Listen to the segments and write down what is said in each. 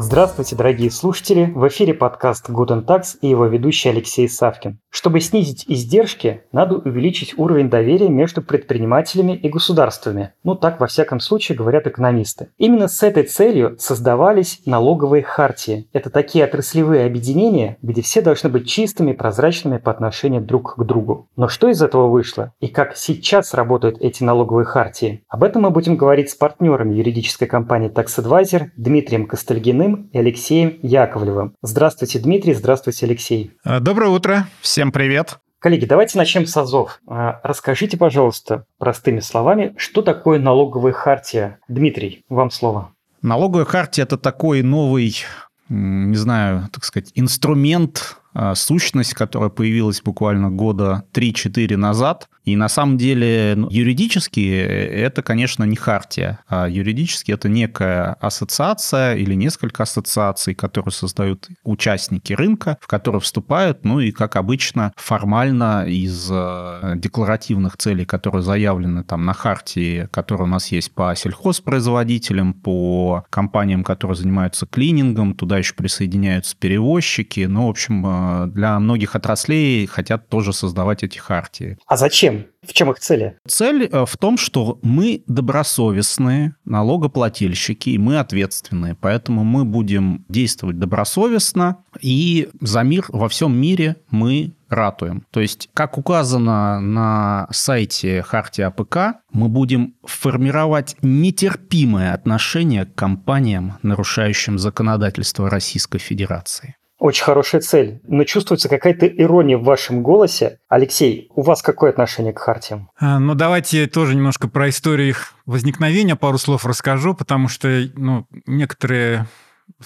Здравствуйте, дорогие слушатели! В эфире подкаст Guten Tax и его ведущий Алексей Савкин. Чтобы снизить издержки, надо увеличить уровень доверия между предпринимателями и государствами. Ну, так во всяком случае говорят экономисты. Именно с этой целью создавались налоговые хартии. Это такие отраслевые объединения, где все должны быть чистыми, прозрачными по отношению друг к другу. Но что из этого вышло? И как сейчас работают эти налоговые хартии? Об этом мы будем говорить с партнерами юридической компании Tax Advisor Дмитрием Костальгиным Ильиным и Алексеем Яковлевым. Здравствуйте, Дмитрий, здравствуйте, Алексей. А, доброе утро, всем привет. Коллеги, давайте начнем с АЗОВ. А, расскажите, пожалуйста, простыми словами, что такое налоговая хартия? Дмитрий, вам слово. Налоговая хартия – это такой новый, не знаю, так сказать, инструмент, сущность, которая появилась буквально года 3-4 назад – и на самом деле ну, юридически это, конечно, не хартия, а юридически это некая ассоциация или несколько ассоциаций, которые создают участники рынка, в которые вступают, ну и, как обычно, формально из э, декларативных целей, которые заявлены там на хартии, которые у нас есть по сельхозпроизводителям, по компаниям, которые занимаются клинингом, туда еще присоединяются перевозчики. Ну, в общем, э, для многих отраслей хотят тоже создавать эти хартии. А зачем? В чем их цели? Цель э, в том, что мы добросовестные налогоплательщики, и мы ответственные. Поэтому мы будем действовать добросовестно, и за мир во всем мире мы ратуем. То есть, как указано на сайте Хартия АПК, мы будем формировать нетерпимое отношение к компаниям, нарушающим законодательство Российской Федерации. Очень хорошая цель, но чувствуется какая-то ирония в вашем голосе. Алексей, у вас какое отношение к хартиям? А, ну, давайте тоже немножко про историю их возникновения пару слов расскажу, потому что ну, некоторые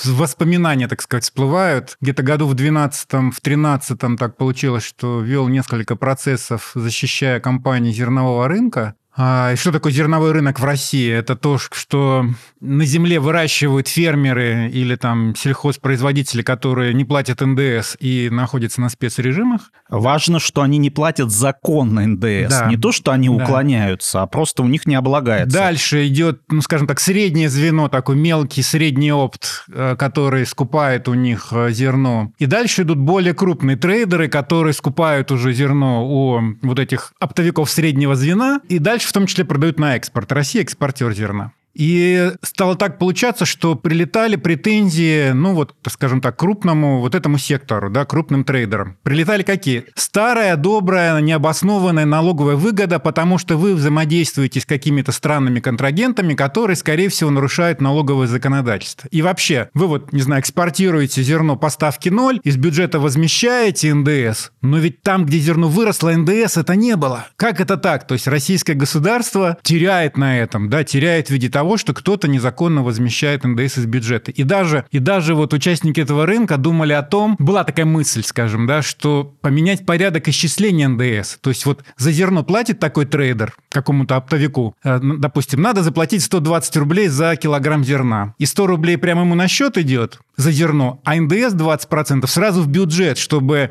воспоминания, так сказать, всплывают. Где-то году в 12-м, в 13-м так получилось, что вел несколько процессов, защищая компании зернового рынка. А, и что такое зерновой рынок в России? Это то, что на земле выращивают фермеры или там сельхозпроизводители, которые не платят НДС и находятся на спецрежимах. Важно, что они не платят законно НДС. Да. Не то, что они да. уклоняются, а просто у них не облагается. Дальше идет, ну, скажем так, среднее звено, такой мелкий средний опт, э, который скупает у них э, зерно. И дальше идут более крупные трейдеры, которые скупают уже зерно у вот этих оптовиков среднего звена. И дальше дальше в том числе продают на экспорт. Россия экспортер зерна. И стало так получаться, что прилетали претензии, ну вот, скажем так, крупному вот этому сектору, да, крупным трейдерам. Прилетали какие? Старая, добрая, необоснованная налоговая выгода, потому что вы взаимодействуете с какими-то странными контрагентами, которые, скорее всего, нарушают налоговое законодательство. И вообще, вы вот, не знаю, экспортируете зерно поставки ноль, из бюджета возмещаете НДС, но ведь там, где зерно выросло, НДС это не было. Как это так? То есть российское государство теряет на этом, да, теряет в виде того, того, что кто-то незаконно возмещает НДС из бюджета. И даже, и даже вот участники этого рынка думали о том, была такая мысль, скажем, да, что поменять порядок исчисления НДС. То есть вот за зерно платит такой трейдер какому-то оптовику, э, допустим, надо заплатить 120 рублей за килограмм зерна. И 100 рублей прямо ему на счет идет за зерно, а НДС 20% сразу в бюджет, чтобы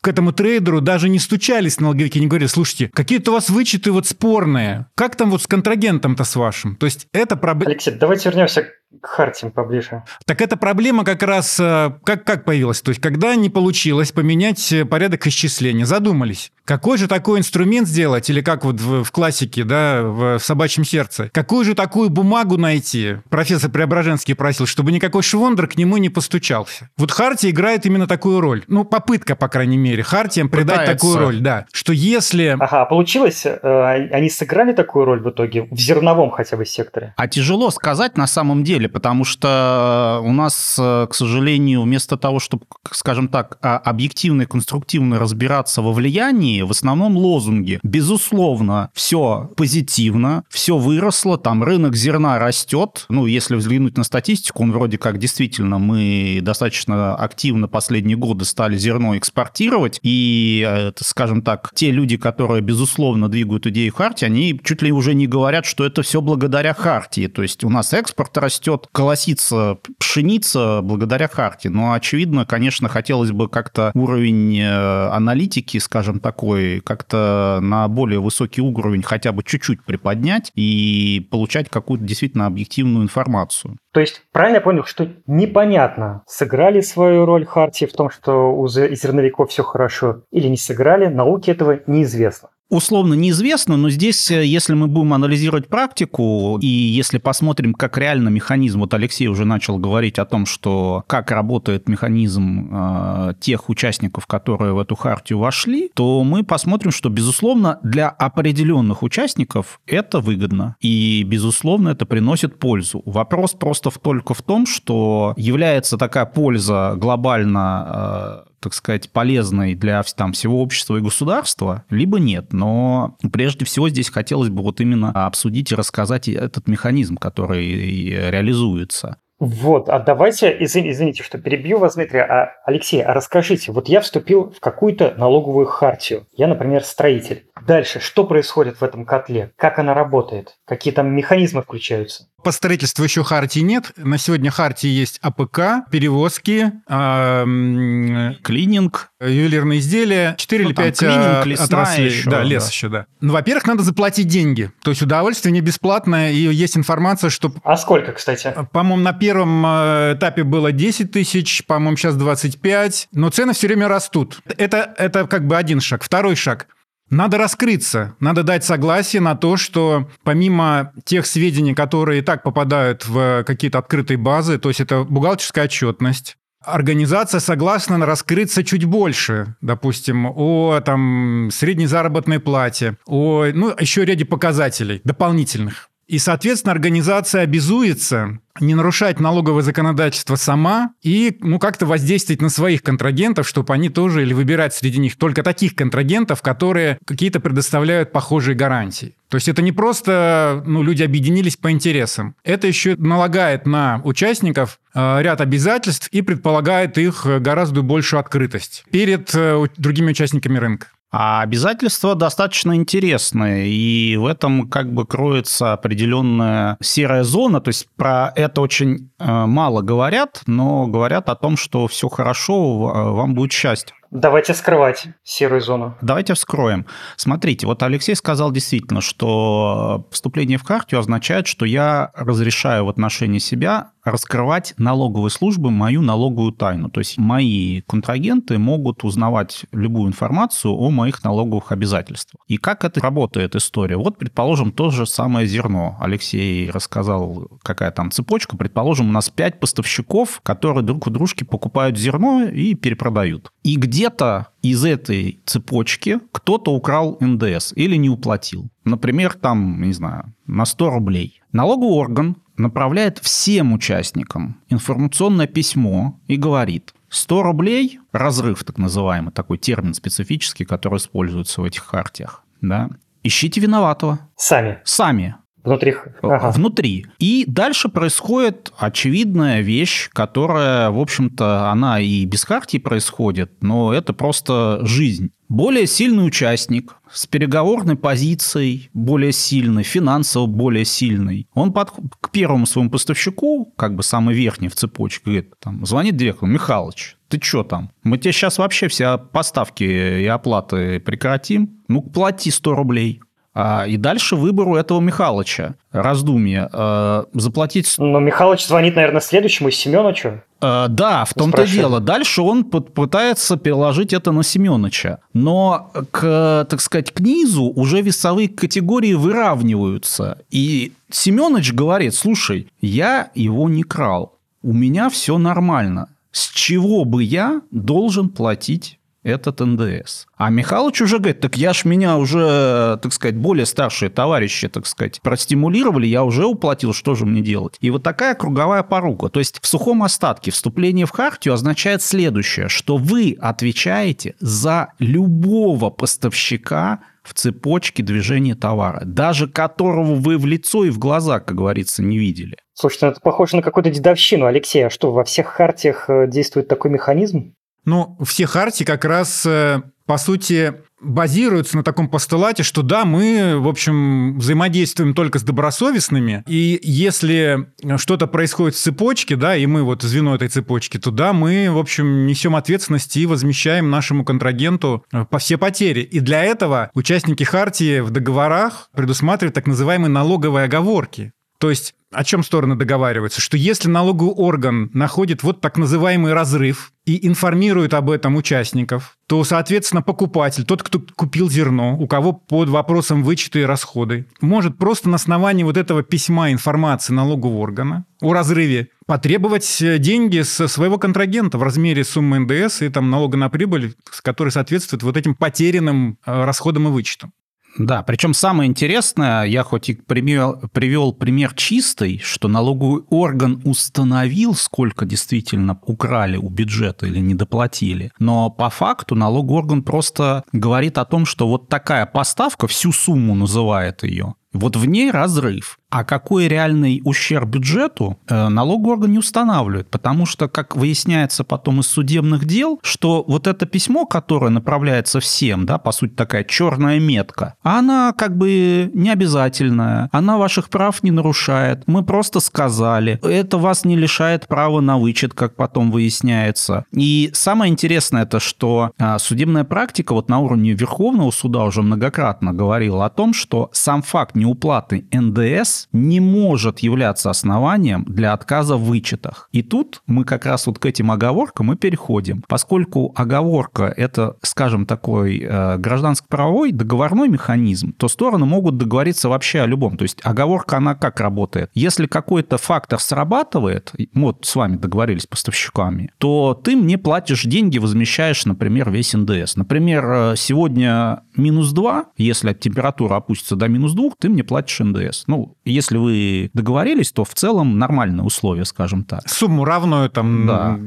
к этому трейдеру даже не стучались налоговики, не говорили, слушайте, какие-то у вас вычеты вот спорные. Как там вот с контрагентом-то с вашим? То есть это проблема... Алексей, давайте вернемся к Хартиям поближе. Так эта проблема как раз э, как, как появилась? То есть, когда не получилось поменять э, порядок исчисления, задумались, какой же такой инструмент сделать, или как вот в, в классике, да, в, в «Собачьем сердце», какую же такую бумагу найти? Профессор Преображенский просил, чтобы никакой швондер к нему не постучался. Вот Хартия играет именно такую роль. Ну, попытка, по крайней мере, Хартиям придать такую роль, да. Что если... Ага, получилось? Э, они сыграли такую роль в итоге? В зерновом хотя бы секторе? А тяжело сказать на самом деле, потому что у нас, э, к сожалению, вместо того, чтобы, скажем так, а, объективно и конструктивно разбираться во влиянии, в основном лозунги. Безусловно, все позитивно, все выросло, там рынок зерна растет. Ну, если взглянуть на статистику, он вроде как действительно мы достаточно активно последние годы стали зерно экспортировать, и, э, скажем так, те люди, которые, безусловно, двигают идею Харти, они чуть ли уже не говорят, что это все благодаря Хартии. То есть у нас экспорт растет, растет колосится пшеница благодаря Харти. Но, очевидно, конечно, хотелось бы как-то уровень э, аналитики, скажем так, такой как-то на более высокий уровень хотя бы чуть-чуть приподнять и получать какую-то действительно объективную информацию. То есть, правильно я понял, что непонятно, сыграли свою роль Хартии в том, что у зерновиков все хорошо, или не сыграли, науке этого неизвестно условно неизвестно, но здесь, э, если мы будем анализировать практику, и если посмотрим, как реально механизм, вот Алексей уже начал говорить о том, что как работает механизм э, тех участников, которые в эту хартию вошли, то мы посмотрим, что, безусловно, для определенных участников это выгодно, и, безусловно, это приносит пользу. Вопрос просто только в том, что является такая польза глобально э, так сказать, полезной для там, всего общества и государства, либо нет. Но прежде всего здесь хотелось бы вот именно обсудить и рассказать этот механизм, который реализуется. Вот, а давайте, извините, что перебью вас, Дмитрий, а, Алексей, а расскажите, вот я вступил в какую-то налоговую хартию, я, например, строитель. Дальше, что происходит в этом котле? Как она работает? Какие там механизмы включаются? По строительству еще хартии нет. На сегодня хартии есть АПК, перевозки, э, клининг, ювелирные изделия, 4 ну, или 5 клининг, лесна отраслей. Еще, да, лес да. еще, да. Ну, во-первых, надо заплатить деньги. То есть удовольствие не бесплатное, и есть информация, что... А сколько, кстати? По-моему, на первом э, этапе было 10 тысяч, по-моему, сейчас 25, но цены все время растут. Это, это как бы один шаг. Второй шаг. Надо раскрыться, надо дать согласие на то, что помимо тех сведений, которые и так попадают в какие-то открытые базы, то есть это бухгалтерская отчетность, организация согласна раскрыться чуть больше, допустим, о там, средней заработной плате, о ну, еще ряде показателей дополнительных. И, соответственно, организация обязуется не нарушать налоговое законодательство сама и ну, как-то воздействовать на своих контрагентов, чтобы они тоже, или выбирать среди них только таких контрагентов, которые какие-то предоставляют похожие гарантии. То есть это не просто ну, люди объединились по интересам. Это еще налагает на участников э, ряд обязательств и предполагает их гораздо большую открытость перед э, другими участниками рынка. А обязательства достаточно интересные, и в этом как бы кроется определенная серая зона. То есть про это очень э, мало говорят, но говорят о том, что все хорошо, э, вам будет счастье. Давайте скрывать серую зону. Давайте вскроем. Смотрите, вот Алексей сказал действительно, что вступление в карту означает, что я разрешаю в отношении себя раскрывать налоговой службы мою налоговую тайну. То есть мои контрагенты могут узнавать любую информацию о моих налоговых обязательствах. И как это работает история? Вот, предположим, то же самое зерно. Алексей рассказал, какая там цепочка. Предположим, у нас пять поставщиков, которые друг у дружки покупают зерно и перепродают. И где где-то из этой цепочки кто-то украл НДС или не уплатил. Например, там, не знаю, на 100 рублей. Налоговый орган направляет всем участникам информационное письмо и говорит, 100 рублей, разрыв так называемый, такой термин специфический, который используется в этих хартиях, да, ищите виноватого. Сами. Сами. Внутри. Ага. Внутри. И дальше происходит очевидная вещь, которая, в общем-то, она и без хартии происходит, но это просто жизнь. Более сильный участник с переговорной позицией более сильный, финансово более сильный, он под, к первому своему поставщику, как бы самый верхний в цепочке, говорит, там, звонит директору, Михалыч, ты что там? Мы тебе сейчас вообще все поставки и оплаты прекратим. Ну, плати 100 рублей. А, и дальше выбору этого Михалыча. Раздумье. А, заплатить... Но Михалыч звонит, наверное, следующему Семеновичу. А, да, в том-то дело. Дальше он пытается переложить это на Семеновича. Но, к, так сказать, к низу уже весовые категории выравниваются. И Семенович говорит, слушай, я его не крал. У меня все нормально. С чего бы я должен платить этот НДС. А Михалыч уже говорит, так я ж меня уже, так сказать, более старшие товарищи, так сказать, простимулировали, я уже уплатил, что же мне делать? И вот такая круговая порука. То есть в сухом остатке вступление в хартию означает следующее, что вы отвечаете за любого поставщика в цепочке движения товара, даже которого вы в лицо и в глаза, как говорится, не видели. Слушайте, ну это похоже на какую-то дедовщину, Алексей. А что, во всех хартиях э, действует такой механизм? Ну, все хартии как раз, э, по сути, базируется на таком постулате, что да, мы, в общем, взаимодействуем только с добросовестными, и если что-то происходит в цепочке, да, и мы вот звено этой цепочки, то да, мы, в общем, несем ответственность и возмещаем нашему контрагенту э, по все потери. И для этого участники Хартии в договорах предусматривают так называемые налоговые оговорки. То есть о чем стороны договариваются? Что если налоговый орган находит вот так называемый разрыв и информирует об этом участников, то, соответственно, покупатель, тот, кто купил зерно, у кого под вопросом вычеты и расходы, может просто на основании вот этого письма информации налогового органа о разрыве потребовать э, деньги со своего контрагента в размере суммы НДС и там налога на прибыль, который соответствует вот этим потерянным э, расходам и вычетам. Да, причем самое интересное, я хоть и привел, привел пример чистый, что налоговый орган установил, сколько действительно украли у бюджета или не доплатили, но по факту налоговый орган просто говорит о том, что вот такая поставка, всю сумму называет ее, вот в ней разрыв. А какой реальный ущерб бюджету э, налоговый орган не устанавливает, потому что, как выясняется потом из судебных дел, что вот это письмо, которое направляется всем, да, по сути такая черная метка, она как бы не обязательная, она ваших прав не нарушает. Мы просто сказали, это вас не лишает права на вычет, как потом выясняется. И самое интересное это, что а, судебная практика вот на уровне Верховного суда уже многократно говорила о том, что сам факт неуплаты НДС не может являться основанием для отказа в вычетах. И тут мы как раз вот к этим оговоркам и переходим. Поскольку оговорка – это, скажем, такой э, гражданско-правовой договорной механизм, то стороны могут договориться вообще о любом. То есть оговорка, она как работает? Если какой-то фактор срабатывает, вот с вами договорились поставщиками, то ты мне платишь деньги, возмещаешь, например, весь НДС. Например, э, сегодня минус 2, если температура опустится до минус 2, ты мне платишь НДС. Ну, если вы договорились, то в целом нормальные условия, скажем так. Сумму равную там да.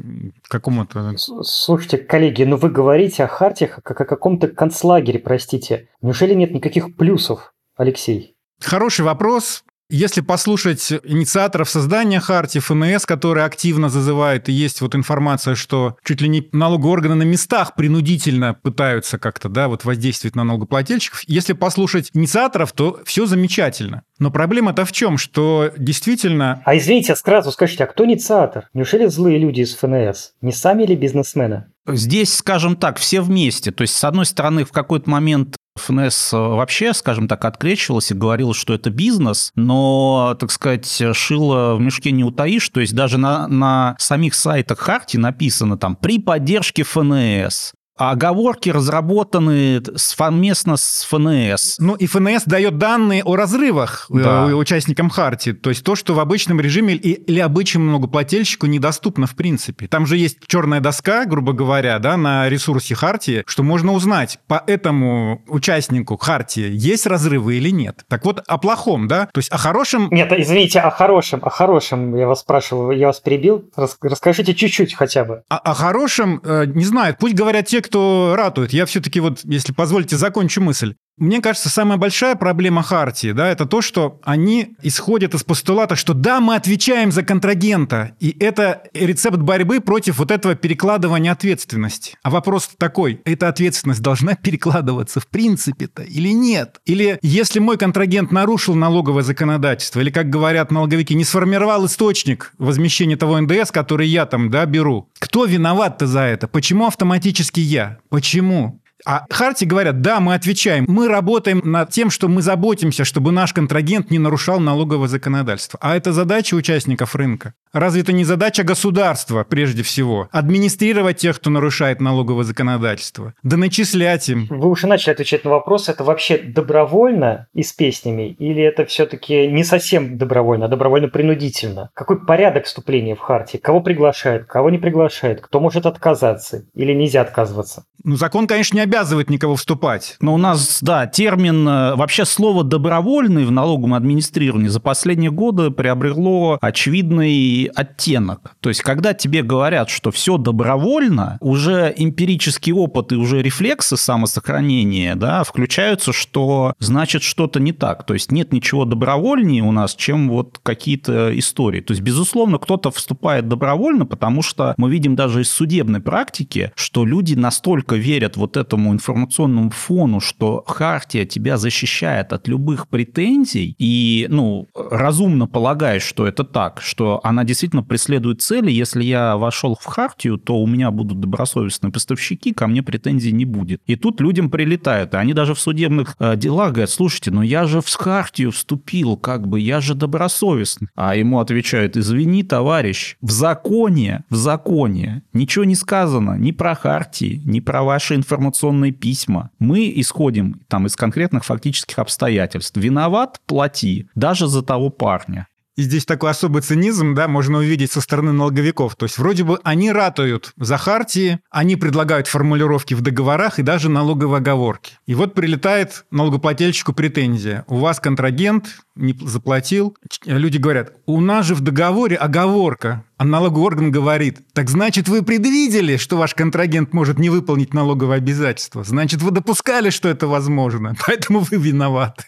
какому-то... Слушайте, коллеги, ну вы говорите о хартиях как о каком-то концлагере, простите. Неужели нет никаких плюсов, Алексей? Хороший вопрос. Если послушать инициаторов создания Харти, ФНС, которые активно зазывают, и есть вот информация, что чуть ли не налоговые органы на местах принудительно пытаются как-то, да, вот воздействовать на налогоплательщиков. Если послушать инициаторов, то все замечательно. Но проблема-то в чем? Что действительно... А извините, сразу скажите, а кто инициатор? Неужели злые люди из ФНС? Не сами ли бизнесмены? Здесь, скажем так, все вместе. То есть, с одной стороны, в какой-то момент ФНС вообще, скажем так, открещивалась и говорила, что это бизнес, но, так сказать, шило в мешке не утаишь, то есть даже на, на самих сайтах Харти написано там «при поддержке ФНС», а оговорки разработаны совместно с ФНС. Ну и ФНС дает данные о разрывах э, да. участникам Харти. То есть то, что в обычном режиме или обычному многоплательщику недоступно в принципе. Там же есть черная доска, грубо говоря, да, на ресурсе Харти, что можно узнать по этому участнику Харти, есть разрывы или нет. Так вот, о плохом, да? То есть о хорошем... Нет, извините, о хорошем, о хорошем я вас спрашивал, я вас перебил. Расскажите чуть-чуть хотя бы. О, о хорошем, э, не знаю, пусть говорят те, кто ратует. Я все-таки вот, если позволите, закончу мысль. Мне кажется, самая большая проблема Хартии, да, это то, что они исходят из постулата, что да, мы отвечаем за контрагента, и это рецепт борьбы против вот этого перекладывания ответственности. А вопрос такой, эта ответственность должна перекладываться в принципе-то или нет? Или если мой контрагент нарушил налоговое законодательство, или, как говорят налоговики, не сформировал источник возмещения того НДС, который я там, да, беру, кто виноват-то за это? Почему автоматически я? Почему? А Харти говорят, да, мы отвечаем, мы работаем над тем, что мы заботимся, чтобы наш контрагент не нарушал налоговое законодательство. А это задача участников рынка. Разве это не задача государства, прежде всего? Администрировать тех, кто нарушает налоговое законодательство, да начислять им. Вы уже начали отвечать на вопрос, это вообще добровольно и с песнями, или это все-таки не совсем добровольно, а добровольно-принудительно? Какой порядок вступления в Харти? Кого приглашают, кого не приглашают? Кто может отказаться или нельзя отказываться? Ну, закон, конечно, не обязывает никого вступать. Но у нас, да, термин, э, вообще слово «добровольный» в налоговом администрировании за последние годы приобрело очевидный оттенок. То есть, когда тебе говорят, что все добровольно, уже эмпирический опыт и уже рефлексы самосохранения, да, включаются, что значит что-то не так. То есть, нет ничего добровольнее у нас, чем вот какие-то истории. То есть, безусловно, кто-то вступает добровольно, потому что мы видим даже из судебной практики, что люди настолько настолько верят вот этому информационному фону, что Хартия тебя защищает от любых претензий, и, ну, разумно полагаешь, что это так, что она действительно преследует цели, если я вошел в Хартию, то у меня будут добросовестные поставщики, ко мне претензий не будет. И тут людям прилетают, и они даже в судебных э, делах говорят, слушайте, ну я же в Хартию вступил, как бы, я же добросовестный. А ему отвечают, извини, товарищ, в законе, в законе ничего не сказано ни про Хартии, ни про ваши информационные письма. Мы исходим там из конкретных фактических обстоятельств. Виноват – плати, даже за того парня. И здесь такой особый цинизм, да, можно увидеть со стороны налоговиков. То есть вроде бы они ратуют за хартии, они предлагают формулировки в договорах и даже налоговые оговорки. И вот прилетает налогоплательщику претензия. У вас контрагент не заплатил. Люди говорят, у нас же в договоре оговорка. А налоговый орган говорит, так значит, вы предвидели, что ваш контрагент может не выполнить налоговые обязательства. Значит, вы допускали, что это возможно, поэтому вы виноваты.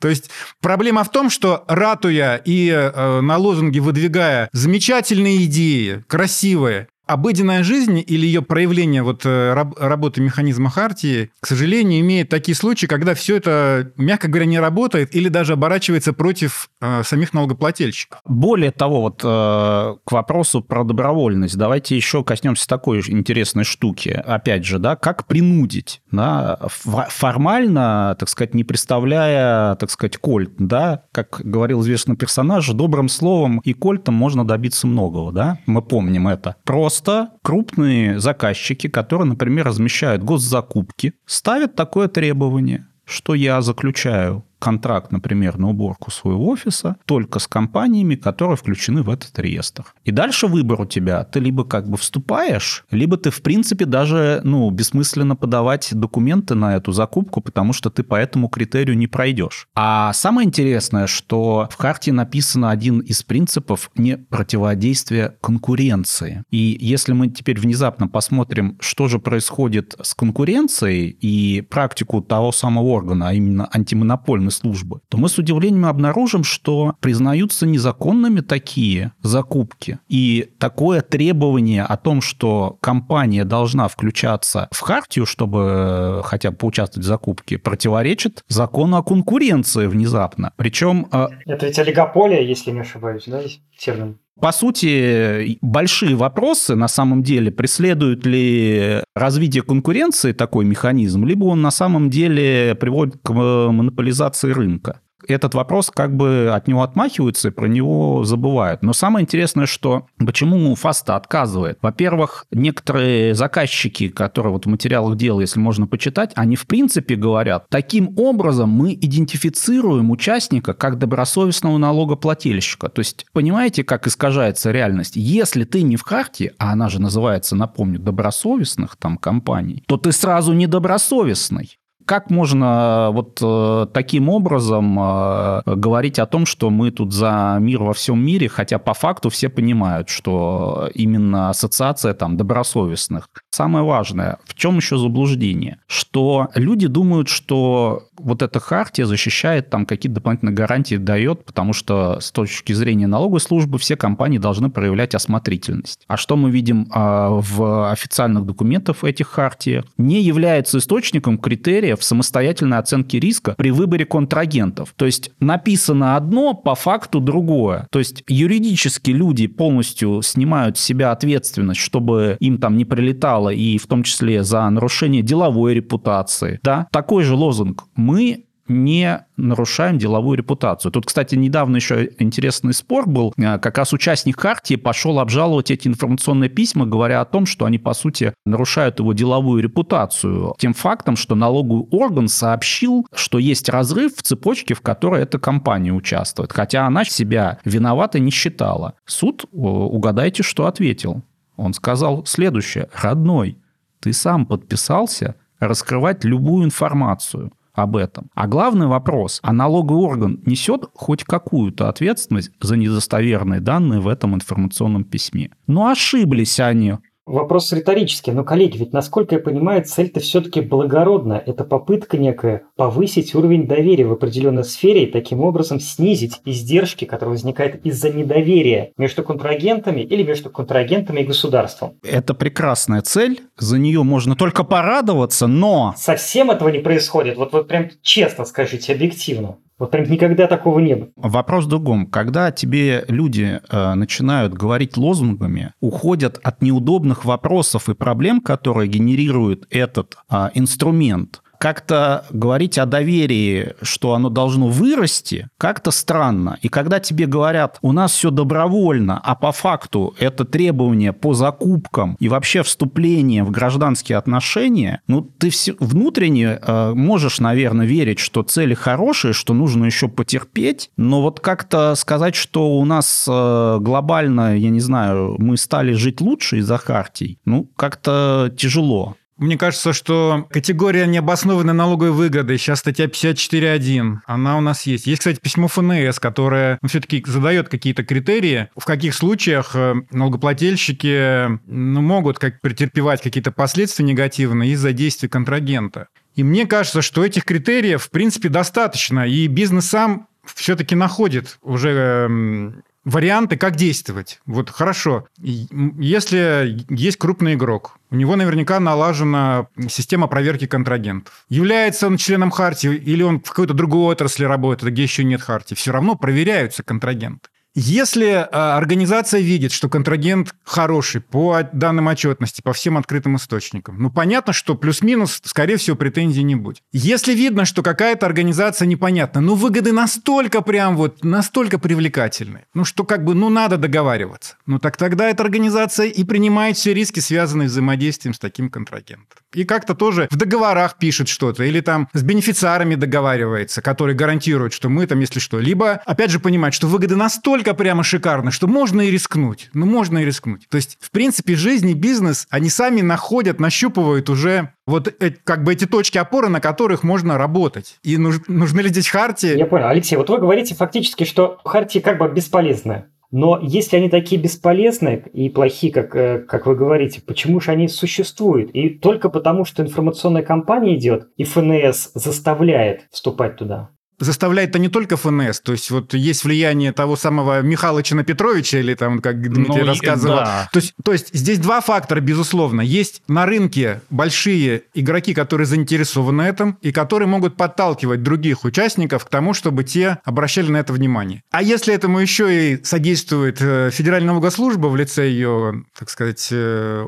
То есть проблема в том, что ратуя и э, на лозунге выдвигая замечательные идеи, красивые, Обыденная жизнь или ее проявление вот э, раб, работы механизма Хартии, к сожалению, имеет такие случаи, когда все это, мягко говоря, не работает или даже оборачивается против э, самих налогоплательщиков. Более того, вот э, к вопросу про добровольность, давайте еще коснемся такой интересной штуки. Опять же, да, как принудить, да, формально, так сказать, не представляя, так сказать, кольт, да, как говорил известный персонаж, добрым словом и кольтом можно добиться многого, да, мы помним это. Просто Просто крупные заказчики, которые, например, размещают госзакупки, ставят такое требование, что я заключаю контракт, например, на уборку своего офиса только с компаниями, которые включены в этот реестр. И дальше выбор у тебя. Ты либо как бы вступаешь, либо ты, в принципе, даже, ну, бессмысленно подавать документы на эту закупку, потому что ты по этому критерию не пройдешь. А самое интересное, что в карте написано один из принципов не противодействия конкуренции. И если мы теперь внезапно посмотрим, что же происходит с конкуренцией и практику того самого органа, а именно антимонопольный службы, то мы с удивлением обнаружим, что признаются незаконными такие закупки. И такое требование о том, что компания должна включаться в хартию, чтобы хотя бы поучаствовать в закупке, противоречит закону о конкуренции внезапно. Причем... А, Это ведь олигополия, если не ошибаюсь, да, термин? По сути, большие вопросы на самом деле, преследует ли развитие конкуренции такой механизм, либо он на самом деле приводит к монополизации рынка этот вопрос как бы от него отмахиваются и про него забывают. Но самое интересное, что почему ФАСТа отказывает? Во-первых, некоторые заказчики, которые вот в материалах дела, если можно почитать, они в принципе говорят, таким образом мы идентифицируем участника как добросовестного налогоплательщика. То есть, понимаете, как искажается реальность? Если ты не в карте, а она же называется, напомню, добросовестных там компаний, то ты сразу недобросовестный. Как можно э, вот э, таким образом э, говорить о том, что мы тут за мир во всем мире, хотя по факту все понимают, что именно ассоциация там добросовестных. Самое важное, в чем еще заблуждение? Что люди думают, что вот эта хартия защищает там какие-то дополнительные гарантии дает, потому что с точки зрения налоговой службы все компании должны проявлять осмотрительность. А что мы видим в официальных документах этих хартиях? Не является источником критерия в самостоятельной оценке риска при выборе контрагентов. То есть написано одно, по факту другое. То есть юридически люди полностью снимают с себя ответственность, чтобы им там не прилетало, и в том числе за нарушение деловой репутации. Да? Такой же лозунг. Мы не нарушаем деловую репутацию. Тут, кстати, недавно еще интересный спор был. Э, как раз участник Хартии пошел обжаловать эти информационные письма, говоря о том, что они, по сути, нарушают его деловую репутацию. Тем фактом, что налоговый орган сообщил, что есть разрыв в цепочке, в которой эта компания участвует. Хотя она себя виноватой не считала. Суд, угадайте, что ответил. Он сказал следующее. «Родной, ты сам подписался раскрывать любую информацию – об этом. А главный вопрос, а налоговый орган несет хоть какую-то ответственность за недостоверные данные в этом информационном письме? Ну, ошиблись они. Вопрос риторический, но, коллеги, ведь, насколько я понимаю, цель-то все-таки благородна. Это попытка некая повысить уровень доверия в определенной сфере и таким образом снизить издержки, которые возникают из-за недоверия между контрагентами или между контрагентами и государством. Это прекрасная цель, за нее можно только порадоваться, но... Совсем этого не происходит. Вот, вот прям честно скажите, объективно. Вот прям никогда такого не было. Вопрос в другом. Когда тебе люди э, начинают говорить лозунгами, уходят от неудобных вопросов и проблем, которые генерирует этот э, инструмент, как-то говорить о доверии, что оно должно вырасти, как-то странно. И когда тебе говорят, у нас все добровольно, а по факту это требование по закупкам и вообще вступление в гражданские отношения, ну, ты все, внутренне э, можешь, наверное, верить, что цели хорошие, что нужно еще потерпеть, но вот как-то сказать, что у нас э, глобально, я не знаю, мы стали жить лучше из-за хартий, ну, как-то тяжело. Мне кажется, что категория необоснованной налоговой выгоды, сейчас статья 54.1, она у нас есть. Есть, кстати, письмо ФНС, которое ну, все-таки задает какие-то критерии, в каких случаях э, налогоплательщики ну, могут как претерпевать какие-то последствия негативные из-за действий контрагента. И мне кажется, что этих критериев, в принципе, достаточно, и бизнес сам все-таки находит уже эм, варианты, как действовать. Вот хорошо, если есть крупный игрок, у него наверняка налажена система проверки контрагентов. Является он членом Хартии или он в какой-то другой отрасли работает, где еще нет Хартии, все равно проверяются контрагенты. Если а, организация видит, что контрагент хороший по данным отчетности, по всем открытым источникам, ну понятно, что плюс-минус, скорее всего, претензий не будет. Если видно, что какая-то организация непонятна, ну выгоды настолько прям вот, настолько привлекательны, ну что как бы, ну надо договариваться. Ну так тогда эта организация и принимает все риски, связанные с взаимодействием с таким контрагентом. И как-то тоже в договорах пишет что-то, или там с бенефициарами договаривается, которые гарантируют, что мы там, если что, либо, опять же, понимать, что выгоды настолько прямо шикарно, что можно и рискнуть. Ну, можно и рискнуть. То есть, в принципе, жизнь и бизнес, они сами находят, нащупывают уже вот э, как бы эти точки опоры, на которых можно работать. И нуж, нужны ли здесь хартии? Я понял. Алексей, вот вы говорите фактически, что хартии как бы бесполезны. Но если они такие бесполезные и плохие, как, э, как вы говорите, почему же они существуют? И только потому, что информационная кампания идет, и ФНС заставляет вступать туда заставляет-то не только ФНС, то есть вот есть влияние того самого Михалыча на Петровича, или там, как Дмитрий ну, рассказывал. Да. То, есть, то есть здесь два фактора, безусловно. Есть на рынке большие игроки, которые заинтересованы этом, и которые могут подталкивать других участников к тому, чтобы те обращали на это внимание. А если этому еще и содействует э, Федеральная налогослужба в лице ее, так сказать, э,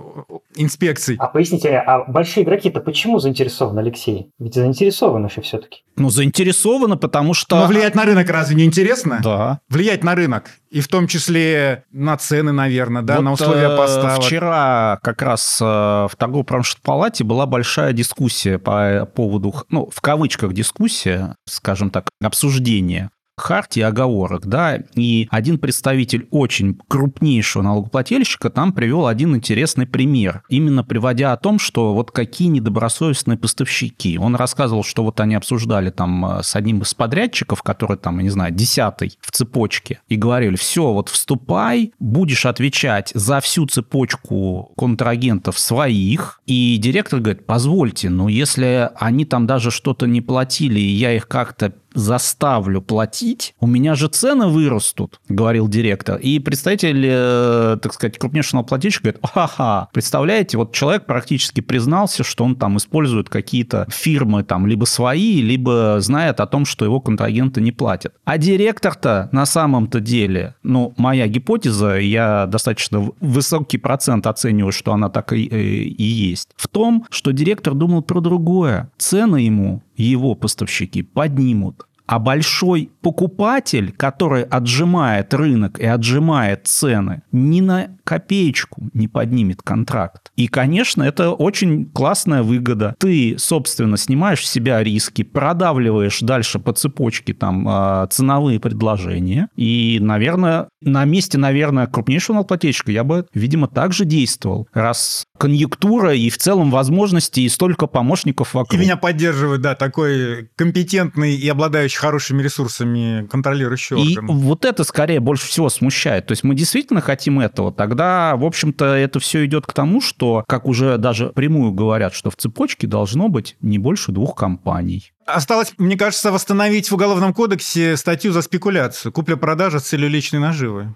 инспекций. А поясните, а большие игроки-то почему заинтересованы, Алексей? Ведь заинтересованы же все-таки. Ну, заинтересованы, потому что... Но влиять на рынок разве не интересно? Да. Влиять на рынок. И в том числе на цены, наверное, да, вот на условия э, поставок. Вчера как раз э, в торгово-промышленной палате была большая дискуссия по поводу, ну, в кавычках дискуссия, скажем так, обсуждение хартии оговорок, да, и один представитель очень крупнейшего налогоплательщика там привел один интересный пример, именно приводя о том, что вот какие недобросовестные поставщики. Он рассказывал, что вот они обсуждали там э, с одним из подрядчиков, который там, я не знаю, десятый в цепочке, и говорили, все, вот вступай, будешь отвечать за всю цепочку контрагентов своих, и директор говорит, позвольте, но если они там даже что-то не платили, и я их как-то заставлю платить, у меня же цены вырастут, говорил директор. И представитель, э, так сказать, крупнейшего плательщика говорит, ага, представляете, вот человек практически признался, что он там использует какие-то фирмы там либо свои, либо знает о том, что его контрагенты не платят. А директор-то на самом-то деле, ну, моя гипотеза, я достаточно высокий процент оцениваю, что она так и, э, и есть, в том, что директор думал про другое. Цены ему его поставщики поднимут. А большой покупатель, который отжимает рынок и отжимает цены, ни на копеечку не поднимет контракт. И, конечно, это очень классная выгода. Ты, собственно, снимаешь с себя риски, продавливаешь дальше по цепочке там а, ценовые предложения. И, наверное, на месте, наверное, крупнейшего налогоплательщика я бы, видимо, также действовал. Раз конъюнктура и в целом возможности и столько помощников вокруг. И меня поддерживает, да, такой компетентный и обладающий хорошими ресурсами контролирующий и орган. вот это скорее больше всего смущает. То есть мы действительно хотим этого. Тогда, в общем-то, это все идет к тому, что, как уже даже прямую говорят, что в цепочке должно быть не больше двух компаний. Осталось, мне кажется, восстановить в Уголовном кодексе статью за спекуляцию, купля-продажа с целью личной наживы.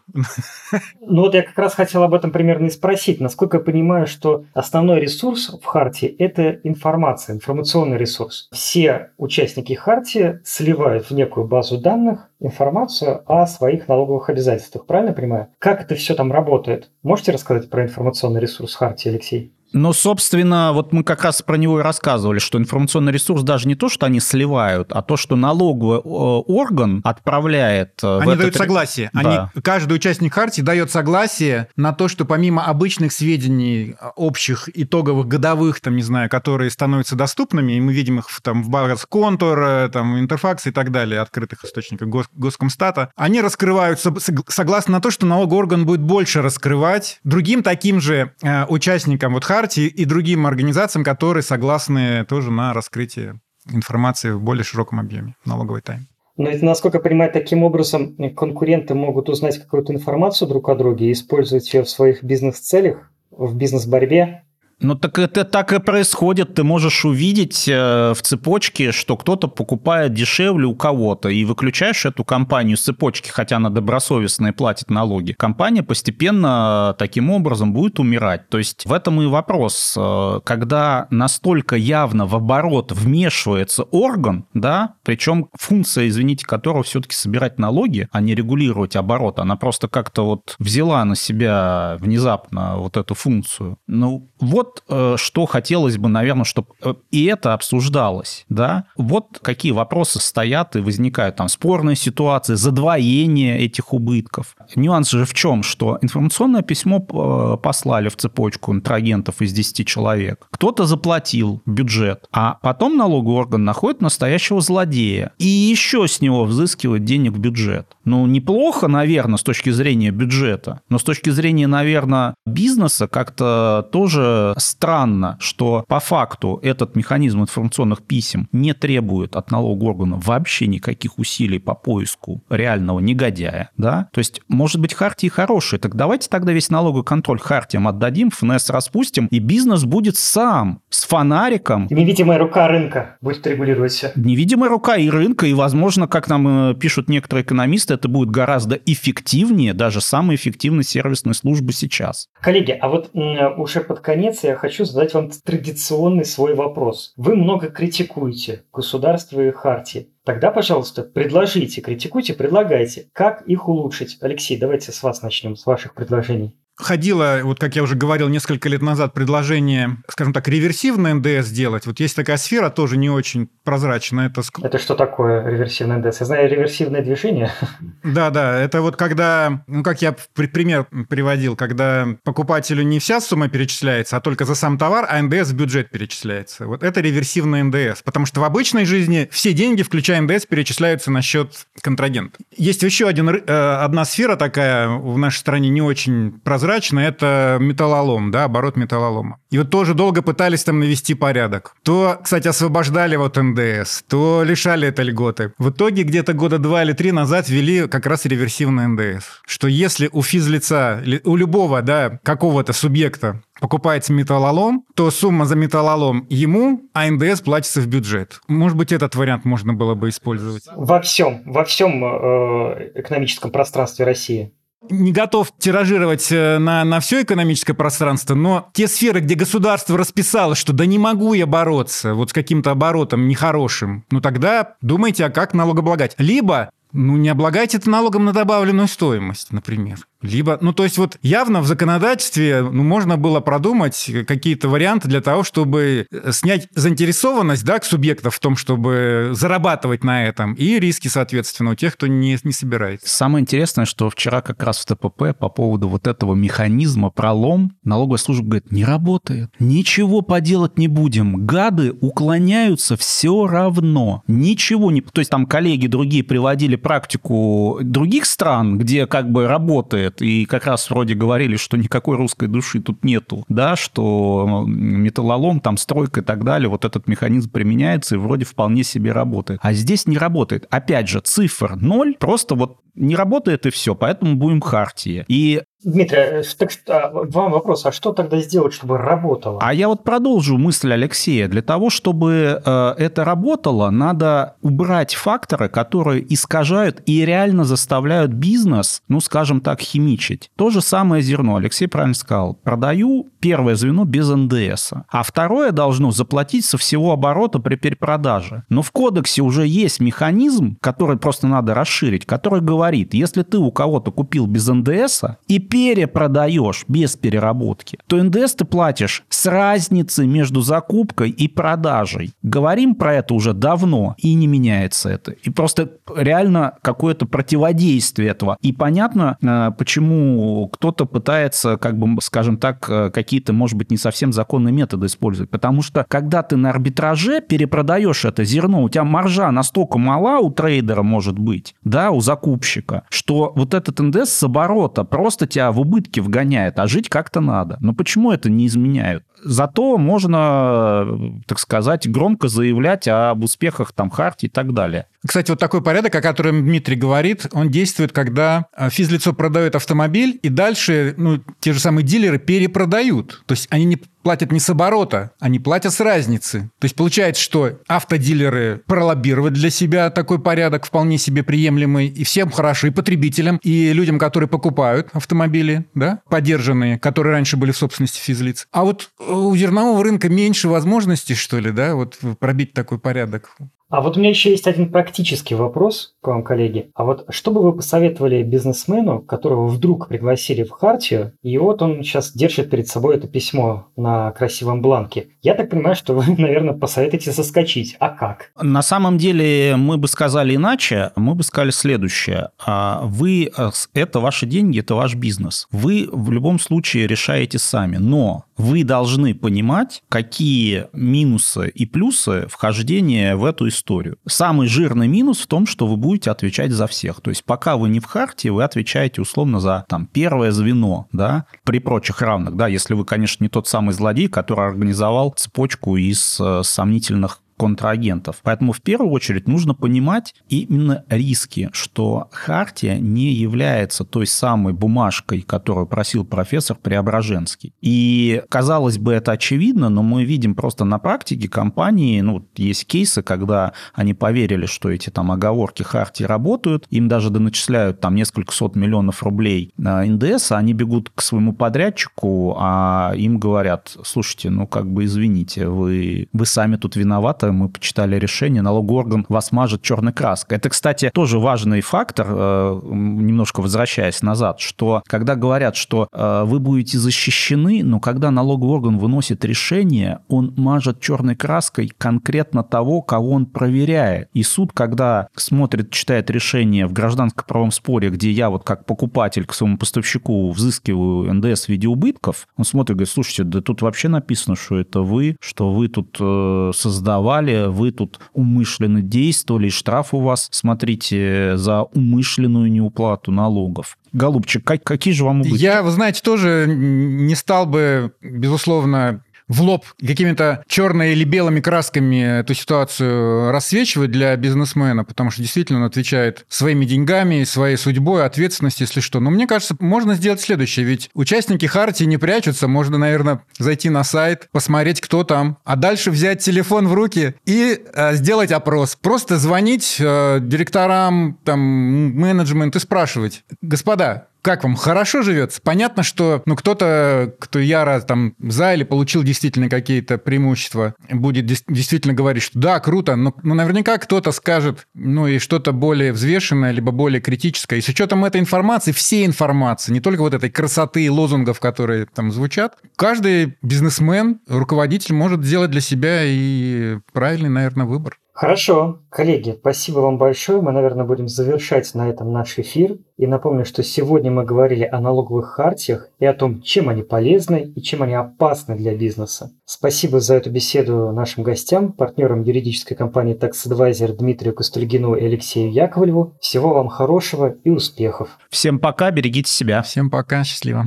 Ну вот я как раз хотел об этом примерно и спросить. Насколько я понимаю, что основной ресурс в Харте – это информация, информационный ресурс. Все участники Харти сливают в некую базу данных информацию о своих налоговых обязательствах. Правильно понимаю? Как это все там работает? Можете рассказать про информационный ресурс Харти, Алексей? Но, собственно, вот мы как раз про него и рассказывали, что информационный ресурс даже не то, что они сливают, а то, что налоговый э, орган отправляет... э, Они этот дают согласие. Да. Они, каждый участник Хартии дает согласие на то, что помимо обычных сведений, а, общих, итоговых, годовых, там, не знаю, которые становятся доступными, и мы видим их в, там, в базах Контур, э, там, Интерфакс и так далее, открытых источниках Гос- Госкомстата, они раскрываются сог- согласно на то, что налоговый орган будет больше раскрывать другим таким же э, участникам вот Хартии и другим организациям, которые согласны тоже на раскрытие информации в более широком объеме налоговой тайны. Но это, насколько я понимаю, таким образом конкуренты могут узнать какую-то информацию друг о друге и использовать ее в своих бизнес-целях, в бизнес-борьбе. Ну так это так и происходит. Ты можешь увидеть э, в цепочке, что кто-то покупает дешевле у кого-то, и выключаешь эту компанию с цепочки, хотя она добросовестная и платит налоги. Компания постепенно э, таким образом будет умирать. То есть в этом и вопрос. Э, Когда настолько явно в оборот вмешивается орган, да, причем функция, извините, которого все-таки собирать налоги, а не регулировать оборот, она просто как-то вот взяла на себя внезапно вот эту функцию. Ну, вот э, что хотелось бы, наверное, чтобы и это обсуждалось, да. Вот какие вопросы стоят и возникают там спорные ситуации, задвоение этих убытков. Нюанс же в чем, что информационное письмо э, послали в цепочку интрагентов из 10 человек. Кто-то заплатил бюджет, а потом налоговый орган находит настоящего злодея и еще с него взыскивает денег в бюджет. Ну, неплохо, наверное, с точки зрения бюджета, но с точки зрения, наверное, бизнеса как-то тоже странно, что по факту этот механизм информационных писем не требует от налогового органа вообще никаких усилий по поиску реального негодяя, да? То есть, может быть, хартии хорошие, так давайте тогда весь налоговый контроль хартиям отдадим, ФНС распустим, и бизнес будет сам с фонариком Невидимая рука рынка будет регулировать все. невидимая рука и рынка, и, возможно, как нам э, пишут некоторые экономисты, это будет гораздо эффективнее даже самой эффективной сервисной службы сейчас. Коллеги, а вот м, уже под конец я хочу задать вам традиционный свой вопрос. Вы много критикуете государство и хартии. Тогда, пожалуйста, предложите, критикуйте, предлагайте, как их улучшить. Алексей, давайте с вас начнем, с ваших предложений. Ходило, вот как я уже говорил несколько лет назад, предложение, скажем так, реверсивный НДС сделать. Вот есть такая сфера, тоже не очень прозрачная. Это Это что такое реверсивный НДС? Я знаю реверсивное движение. Да, да, это вот когда, ну как я при- пример приводил, когда покупателю не вся сумма перечисляется, а только за сам товар, а НДС в бюджет перечисляется. Вот это реверсивный НДС, потому что в обычной жизни все деньги, включая НДС, перечисляются на счет контрагента. Есть еще один, э, одна сфера такая в нашей стране не очень прозрачная, это металлолом, да, оборот металлолома. И вот тоже долго пытались там навести порядок. То, кстати, освобождали вот НДС, то лишали это льготы. В итоге где-то года два или три назад ввели как раз реверсивный НДС. Что если у физлица, у любого, да, какого-то субъекта покупается металлолом, то сумма за металлолом ему, а НДС платится в бюджет. Может быть, этот вариант можно было бы использовать. Во всем, во всем э, экономическом пространстве России. Не готов тиражировать э, на, на все экономическое пространство, но те сферы, где государство расписало, что да не могу я бороться вот с каким-то оборотом нехорошим, ну тогда думайте, а как налогооблагать. Либо ну, не облагайте это налогом на добавленную стоимость, например. Либо, ну, то есть вот явно в законодательстве ну, можно было продумать какие-то варианты для того, чтобы э, снять заинтересованность да, к субъектов в том, чтобы зарабатывать на этом, и риски, соответственно, у тех, кто не, не собирается. Самое интересное, что вчера как раз в ТПП по поводу вот этого механизма пролом налоговая служба говорит, не работает. Ничего поделать не будем. Гады уклоняются все равно. Ничего не... То есть там коллеги другие приводили практику других стран, где как бы работает работает. И как раз вроде говорили, что никакой русской души тут нету, да, что металлолом, там стройка и так далее, вот этот механизм применяется и вроде вполне себе работает. А здесь не работает. Опять же, цифр ноль, просто вот не работает и все, поэтому будем хартии. И Дмитрий, э, так, а, вам вопрос, а что тогда сделать, чтобы работало? А я вот продолжу мысль Алексея. Для того, чтобы э, это работало, надо убрать факторы, которые искажают и реально заставляют бизнес, ну, скажем так, химичить. То же самое зерно. Алексей правильно сказал. Продаю первое звено без НДС, а второе должно заплатить со всего оборота при перепродаже. Но в кодексе уже есть механизм, который просто надо расширить, который говорит, если ты у кого-то купил без НДС и перепродаешь без переработки, то НДС ты платишь с разницей между закупкой и продажей. Говорим про это уже давно, и не меняется это. И просто реально какое-то противодействие этого. И понятно, э, почему кто-то пытается, как бы, скажем так, э, какие-то, может быть, не совсем законные методы использовать. Потому что, когда ты на арбитраже перепродаешь это зерно, у тебя маржа настолько мала у трейдера может быть, да, у закупщика, что вот этот НДС с оборота просто тебя тебя в убытки вгоняет, а жить как-то надо. Но почему это не изменяют? Зато можно, так сказать, громко заявлять об успехах там Харти и так далее. Кстати, вот такой порядок, о котором Дмитрий говорит, он действует, когда а, физлицо продает автомобиль, и дальше ну, те же самые дилеры перепродают. То есть они не платят не с оборота, они платят с разницы. То есть получается, что автодилеры пролоббировали для себя такой порядок вполне себе приемлемый, и всем хорошо, и потребителям, и людям, которые покупают автомобили, да, подержанные, которые раньше были в собственности физлиц. А вот у зернового рынка меньше возможностей, что ли, да, вот пробить такой порядок. А вот у меня еще есть один практический вопрос к вам, коллеги. А вот что бы вы посоветовали бизнесмену, которого вдруг пригласили в Хартию, и вот он сейчас держит перед собой это письмо на красивом бланке? Я так понимаю, что вы, наверное, посоветуете соскочить. А как? На самом деле мы бы сказали иначе. Мы бы сказали следующее. А вы, э, это ваши деньги, это ваш бизнес. Вы в любом случае решаете сами. Но вы должны понимать, какие минусы и плюсы вхождения в эту историю. Самый жирный минус в том, что вы будете отвечать за всех. То есть пока вы не в харте, вы отвечаете условно за там, первое звено, да, при прочих равных, да, если вы, конечно, не тот самый злодей, который организовал цепочку из э, сомнительных контрагентов. Поэтому в первую очередь нужно понимать именно риски, что Хартия не является той самой бумажкой, которую просил профессор Преображенский. И, казалось бы, это очевидно, но мы видим просто на практике компании, ну, есть кейсы, когда они поверили, что эти там оговорки Хартии работают, им даже доначисляют там несколько сот миллионов рублей на НДС, а они бегут к своему подрядчику, а им говорят, слушайте, ну, как бы извините, вы, вы сами тут виноваты, мы почитали решение, налоговый орган вас мажет черной краской. Это, кстати, тоже важный фактор, э, немножко возвращаясь назад, что когда говорят, что э, вы будете защищены, но когда налоговый орган выносит решение, он мажет черной краской конкретно того, кого он проверяет. И суд, когда смотрит, читает решение в гражданско-правом споре, где я вот как покупатель к своему поставщику взыскиваю НДС в виде убытков, он смотрит и говорит, слушайте, да тут вообще написано, что это вы, что вы тут э, создавали попали, вы тут умышленно действовали, штраф у вас, смотрите, за умышленную неуплату налогов. Голубчик, как, какие же вам убытки? Я, вы знаете, тоже не стал бы, безусловно, в лоб какими-то черными или белыми красками эту ситуацию рассвечивать для бизнесмена, потому что действительно он отвечает своими деньгами, своей судьбой, ответственностью, если что. Но мне кажется, можно сделать следующее, ведь участники Хартии не прячутся, можно, наверное, зайти на сайт, посмотреть, кто там, а дальше взять телефон в руки и э, сделать опрос. Просто звонить э, директорам, там, менеджмент и спрашивать, господа, как вам, хорошо живется? Понятно, что ну, кто-то, кто яро там за или получил действительно какие-то преимущества, будет действительно говорить, что да, круто, но, но наверняка кто-то скажет, ну и что-то более взвешенное, либо более критическое. И с учетом этой информации, всей информации, не только вот этой красоты и лозунгов, которые там звучат, каждый бизнесмен, руководитель может сделать для себя и правильный, наверное, выбор. Хорошо, коллеги, спасибо вам большое. Мы, наверное, будем завершать на этом наш эфир. И напомню, что сегодня мы говорили о налоговых хартиях и о том, чем они полезны и чем они опасны для бизнеса. Спасибо за эту беседу нашим гостям, партнерам юридической компании Tax Advisor Дмитрию Костыльгину и Алексею Яковлеву. Всего вам хорошего и успехов. Всем пока, берегите себя. Всем пока, счастливо.